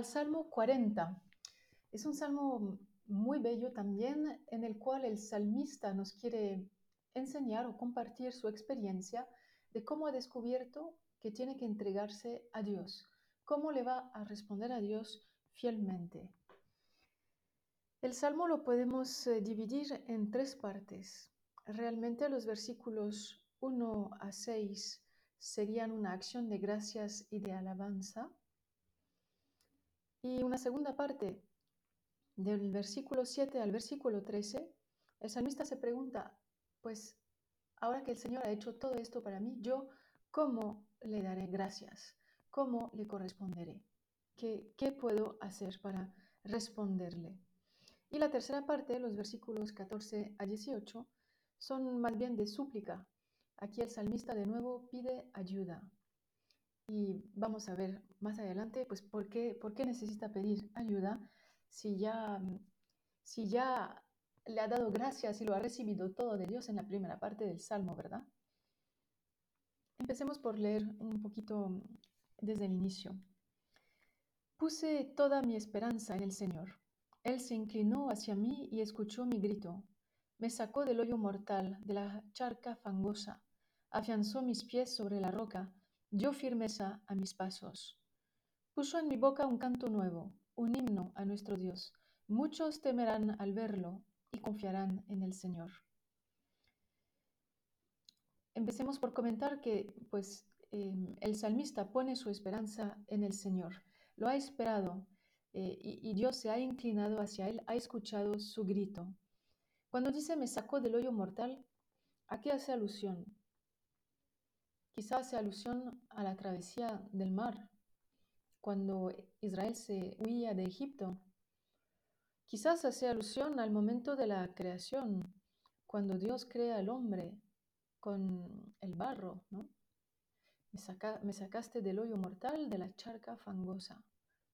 al Salmo 40. Es un salmo muy bello también en el cual el salmista nos quiere enseñar o compartir su experiencia de cómo ha descubierto que tiene que entregarse a Dios, cómo le va a responder a Dios fielmente. El salmo lo podemos eh, dividir en tres partes. Realmente los versículos 1 a 6 serían una acción de gracias y de alabanza. Y una segunda parte, del versículo 7 al versículo 13, el salmista se pregunta, pues ahora que el Señor ha hecho todo esto para mí, yo cómo le daré gracias, cómo le corresponderé, qué, qué puedo hacer para responderle. Y la tercera parte, los versículos 14 a 18, son más bien de súplica. Aquí el salmista de nuevo pide ayuda. Y vamos a ver más adelante, pues, por qué, por qué necesita pedir ayuda si ya, si ya le ha dado gracias y lo ha recibido todo de Dios en la primera parte del Salmo, ¿verdad? Empecemos por leer un poquito desde el inicio. Puse toda mi esperanza en el Señor. Él se inclinó hacia mí y escuchó mi grito. Me sacó del hoyo mortal, de la charca fangosa. Afianzó mis pies sobre la roca, dio firmeza a mis pasos. Puso en mi boca un canto nuevo, un himno a nuestro Dios. Muchos temerán al verlo y confiarán en el Señor. Empecemos por comentar que pues, em, el salmista pone su esperanza en el Señor. Lo ha esperado eh, y, y Dios se ha inclinado hacia él, ha escuchado su grito. Cuando dice me sacó del hoyo mortal, ¿a qué hace alusión? Quizás hace alusión a la travesía del mar, cuando Israel se huía de Egipto. Quizás hace alusión al momento de la creación, cuando Dios crea al hombre con el barro, ¿no? Me, sacaste del hoyo mortal, de la charca fangosa.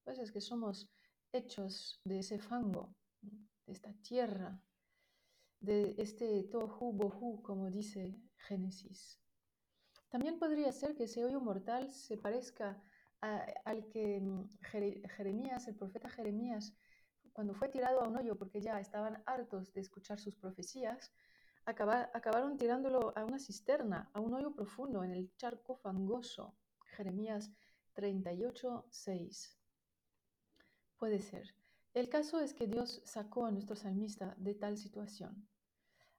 Pues es que somos hechos de ese fango, de esta tierra, de este tohu bohu, como dice Génesis. También podría ser que ese hoyo mortal se parezca al que mm, Jeremías, el profeta Jeremías, cuando fue tirado a un hoyo porque ya estaban hartos de escuchar sus profecías, acabaron tirándolo a una cisterna, a un hoyo profundo en el charco fangoso. Jeremías 38, 6. Puede ser. El caso es que Dios sacó a nuestro salmista de tal situación.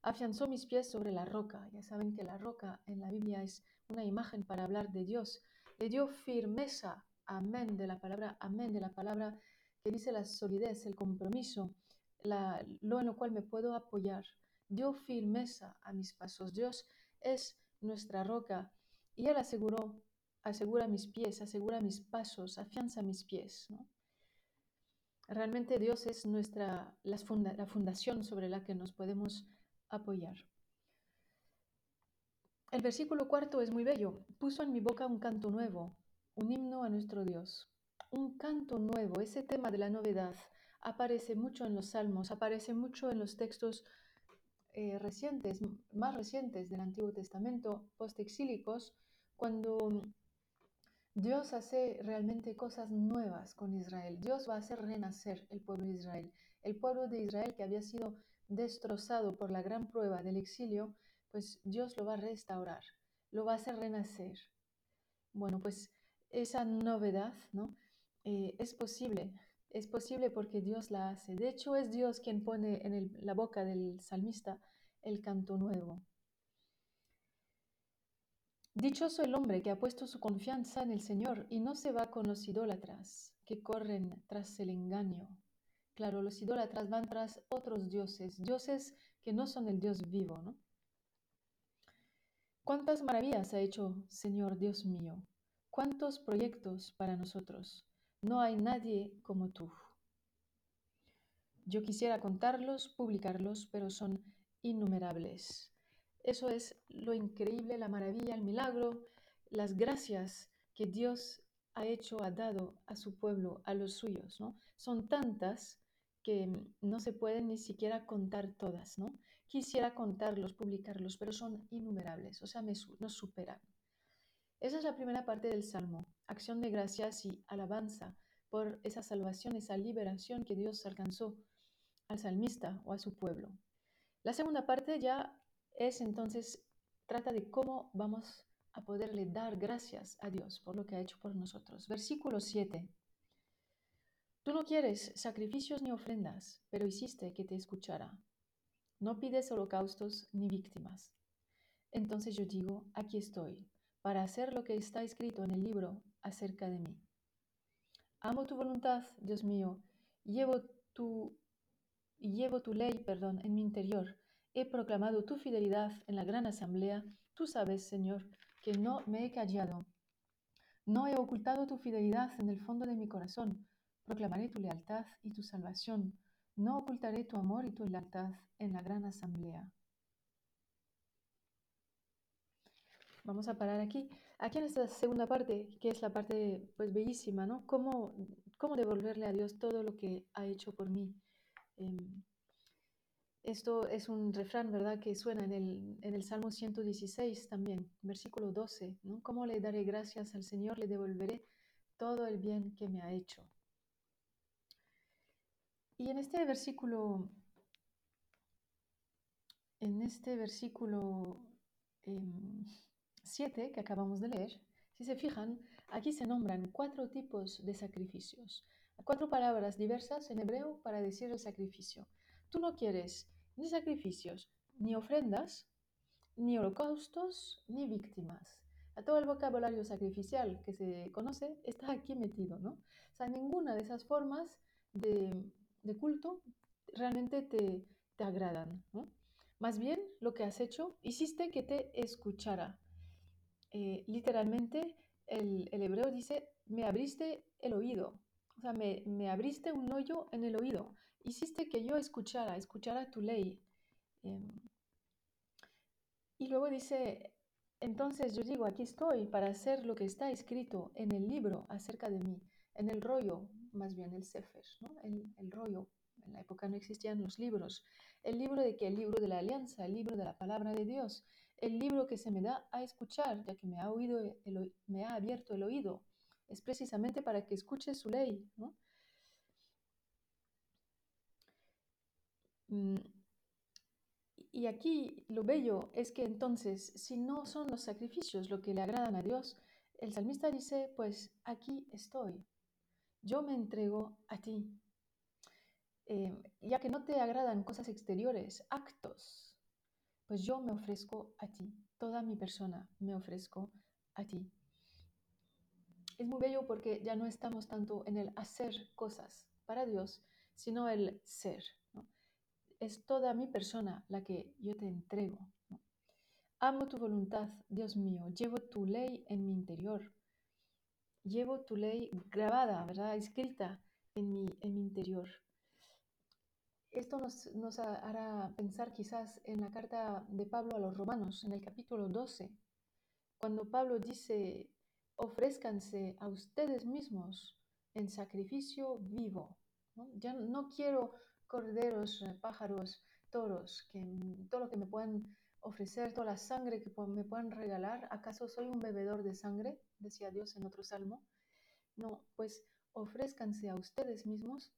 Afianzó mis pies sobre la roca. Ya saben que la roca en la Biblia es una imagen para hablar de Dios le dio firmeza, amén, de la palabra, amén, de la palabra que dice la solidez, el compromiso, lo en lo cual me puedo apoyar. Dio firmeza a mis pasos. Dios es nuestra roca y Él aseguró, asegura mis pies, asegura mis pasos, afianza mis pies. Realmente Dios es nuestra, la fundación sobre la que nos podemos apoyar. El versículo cuarto es muy bello. Puso en mi boca un canto nuevo, un himno a nuestro Dios. Un canto nuevo, ese tema de la novedad, aparece mucho en los salmos, aparece mucho en los textos eh, recientes, más recientes del Antiguo Testamento, postexílicos, cuando Dios hace realmente cosas nuevas con Israel. Dios va a hacer renacer el pueblo de Israel. El pueblo de Israel que había sido destrozado por la gran prueba del exilio, pues Dios lo va a restaurar, lo va a hacer renacer. Bueno, pues esa novedad, ¿no? Eh, es posible, es posible porque Dios la hace. De hecho, es Dios quien pone en la boca del salmista el canto nuevo. Dichoso el hombre que ha puesto su confianza en el Señor y no se va con los idólatras que corren tras el engaño. Claro, los idólatras van tras otros dioses, dioses que no son el Dios vivo, ¿no? ¿Cuántas maravillas ha hecho, Señor Dios mío? ¿Cuántos proyectos para nosotros? No hay nadie como tú. Yo quisiera contarlos, publicarlos, pero son innumerables. Eso es lo increíble, la maravilla, el milagro, las gracias que Dios ha hecho, ha dado a su pueblo, a los suyos, ¿no? Son tantas que no se pueden ni siquiera contar todas, ¿no? Quisiera contarlos, publicarlos, pero son innumerables, o sea, nos superan. Esa es la primera parte del Salmo, acción de gracias y alabanza, por esa salvación, esa liberación que Dios alcanzó al salmista o a su pueblo. La segunda parte ya es entonces, trata de cómo vamos a poderle dar gracias a Dios por lo que ha hecho por nosotros. Versículo 7. Tú no quieres sacrificios ni ofrendas, pero hiciste que te escuchara. No pides holocaustos ni víctimas. Entonces yo digo, aquí estoy, para hacer lo que está escrito en el libro acerca de mí. Amo tu voluntad, Dios mío, llevo tu, llevo tu ley, perdón, en mi interior. He proclamado tu fidelidad en la gran asamblea. Tú sabes, Señor, que no me he callado. No he ocultado tu fidelidad en el fondo de mi corazón. Proclamaré tu lealtad y tu salvación. No ocultaré tu amor y tu lealtad en la gran asamblea. Vamos a parar aquí. Aquí en esta segunda parte, que es la parte pues bellísima, ¿no? ¿Cómo, cómo devolverle a Dios todo lo que ha hecho por mí? Em, esto es un refrán, ¿verdad?, que suena en el, en el Salmo 116 también, versículo 12, ¿no? ¿Cómo le daré gracias al Señor? Le devolveré todo el bien que me ha hecho. Y en este versículo, en este versículo 7 em, que acabamos de leer, si se fijan, aquí se nombran cuatro tipos de sacrificios, cuatro palabras diversas en hebreo para decir el sacrificio. Tú no quieres ni sacrificios, ni ofrendas, ni holocaustos, ni víctimas. A todo el vocabulario sacrificial que se conoce está aquí metido, ¿no? O sea, ninguna de esas formas de, de culto realmente te, te agradan. Más bien, lo que has hecho, hiciste que te escuchara. Eh, literalmente, el, el, hebreo dice, me abriste el oído. O sea, me, me, abriste un hoyo en el oído. Hiciste que yo escuchara, escuchara tu ley. Eh, y luego dice, entonces yo digo, aquí estoy para hacer lo que está escrito en el libro acerca de mí, en el rollo, más bien el Sefer, ¿no? el, el rollo en la época no existían los libros. El libro de que el libro de la alianza, el libro de la palabra de Dios, el libro que se me da a escuchar, ya que me ha, oído me ha abierto el oído, es precisamente para que escuche su ley. Mm, y aquí lo bello es que entonces, si no son los sacrificios lo que le agradan a Dios, el salmista dice, pues aquí estoy, yo me entrego a ti. Eh, ya que no te agradan cosas exteriores, actos, pues yo me ofrezco a ti, toda mi persona me ofrezco a ti. Es muy bello porque ya no estamos tanto en el hacer cosas para Dios, sino el ser. Es toda mi persona la que yo te entrego. Amo tu voluntad, Dios mío, llevo tu ley en mi interior. Llevo tu ley grabada, ¿verdad? Escrita en mi, en mi interior. Esto nos, hará pensar quizás en la carta de Pablo a los romanos, en el capítulo 12, cuando Pablo dice, ofrézcanse a ustedes mismos en sacrificio vivo. ¿no? Ya no quiero corderos, eh, pájaros, toros, que, todo lo que me puedan ofrecer, toda la sangre que me puedan regalar. ¿Acaso soy un bebedor de sangre? Decía Dios en otro salmo. No, pues ofrézcanse a ustedes mismos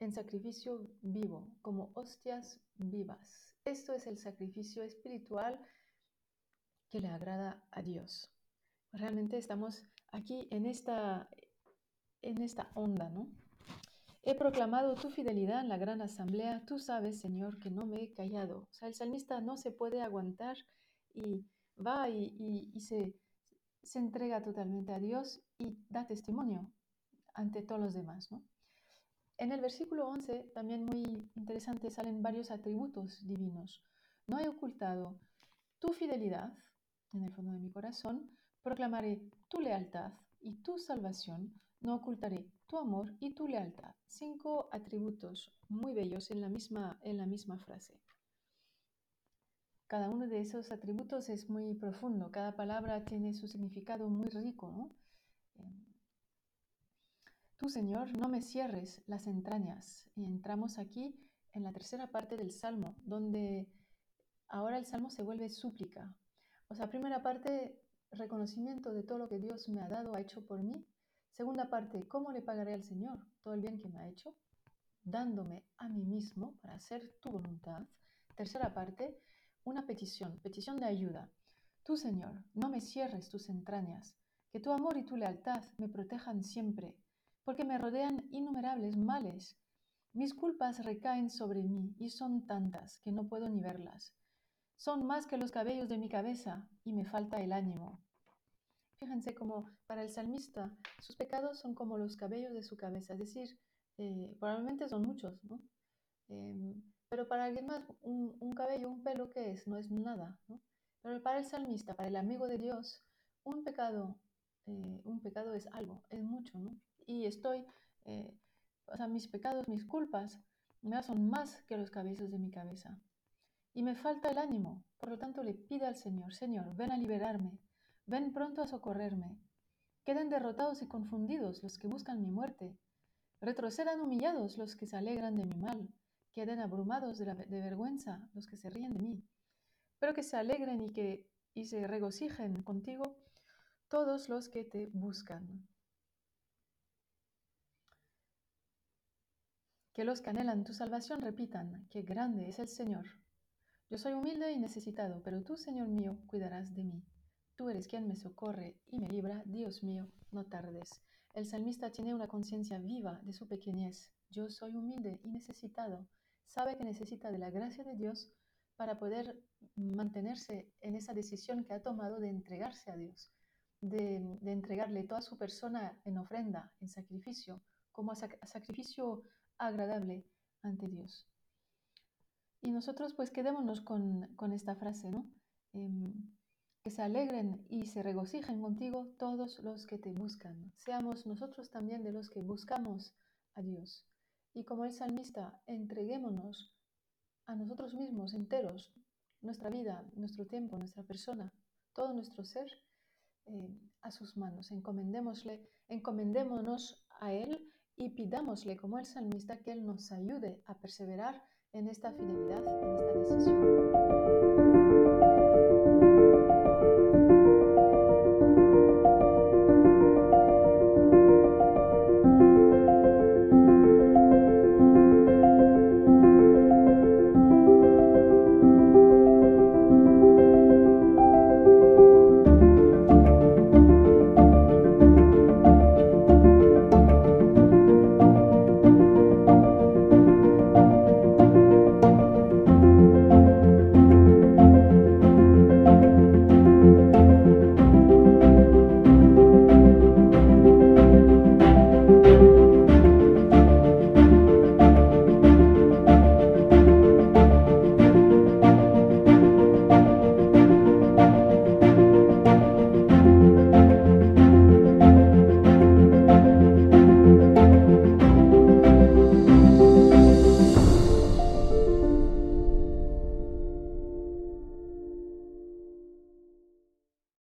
en sacrificio vivo, como hostias vivas. Esto es el sacrificio espiritual que le agrada a Dios. Realmente estamos aquí en esta, en esta onda, ¿no? He proclamado tu fidelidad en la gran asamblea. Tú sabes, Señor, que no me he callado. O sea, el salmista no se puede aguantar y va y, y se, se entrega totalmente a Dios y da testimonio ante todos los demás. En el versículo 11, también muy interesante, salen varios atributos divinos. No he ocultado tu fidelidad en el fondo de mi corazón, proclamaré tu lealtad y tu salvación, no ocultaré tu amor y tu lealtad. Cinco atributos muy bellos en la misma, en la misma frase. Cada uno de esos atributos es muy profundo, cada palabra tiene su significado muy rico. ¿no? Tú, Señor, no me cierres las entrañas. Y entramos aquí en la tercera parte del Salmo, donde ahora el Salmo se vuelve súplica. O sea, primera parte, reconocimiento de todo lo que Dios me ha dado, ha hecho por mí. Segunda parte, ¿cómo le pagaré al Señor todo el bien que me ha hecho? Dándome a mí mismo para hacer tu voluntad. Tercera parte, una petición, petición de ayuda. Tú, Señor, no me cierres tus entrañas, que tu amor y tu lealtad me protejan siempre, porque me rodean innumerables males. Mis culpas recaen sobre mí y son tantas que no puedo ni verlas. Son más que los cabellos de mi cabeza y me falta el ánimo. Fíjense como para el salmista sus pecados son como los cabellos de su cabeza, es decir, eh, probablemente son muchos, ¿no? Em, pero para alguien más, un, cabello, un pelo, ¿qué es? No es nada. Pero para el salmista, para el amigo de Dios, un pecado, eh, un pecado es algo, es mucho, ¿no? Y estoy, eh, o sea, mis pecados, mis culpas, son más que los cabellos de mi cabeza. Y me falta el ánimo, por lo tanto le pido al Señor, Señor, ven a liberarme, Ven pronto a socorrerme. Queden derrotados y confundidos los que buscan mi muerte. Retrocedan humillados los que se alegran de mi mal. Queden abrumados de, vergüenza los que se ríen de mí. Pero que se alegren y que y se regocijen contigo todos los que te buscan. Que los que anhelan tu salvación repitan, qué grande es el Señor. Yo soy humilde y necesitado, pero tú, Señor mío, cuidarás de mí. Tú eres quien me socorre y me libra, Dios mío, no tardes. El salmista tiene una conciencia viva de su pequeñez. Yo soy humilde y necesitado. Sabe que necesita de la gracia de Dios para poder mantenerse en esa decisión que ha tomado de entregarse a Dios, de, entregarle toda su persona en ofrenda, en sacrificio, como sacrificio agradable ante Dios. Y nosotros pues quedémonos con, esta frase, ¿no? Em, que se alegren y se regocijen contigo todos los que te buscan. Seamos nosotros también de los que buscamos a Dios. Y como el salmista, entreguémonos a nosotros mismos enteros, nuestra vida, nuestro tiempo, nuestra persona, todo nuestro ser, eh, a sus manos. Encomendémosle, encomendémonos a Él y pidámosle, como el salmista, que Él nos ayude a perseverar en esta fidelidad, en esta decisión.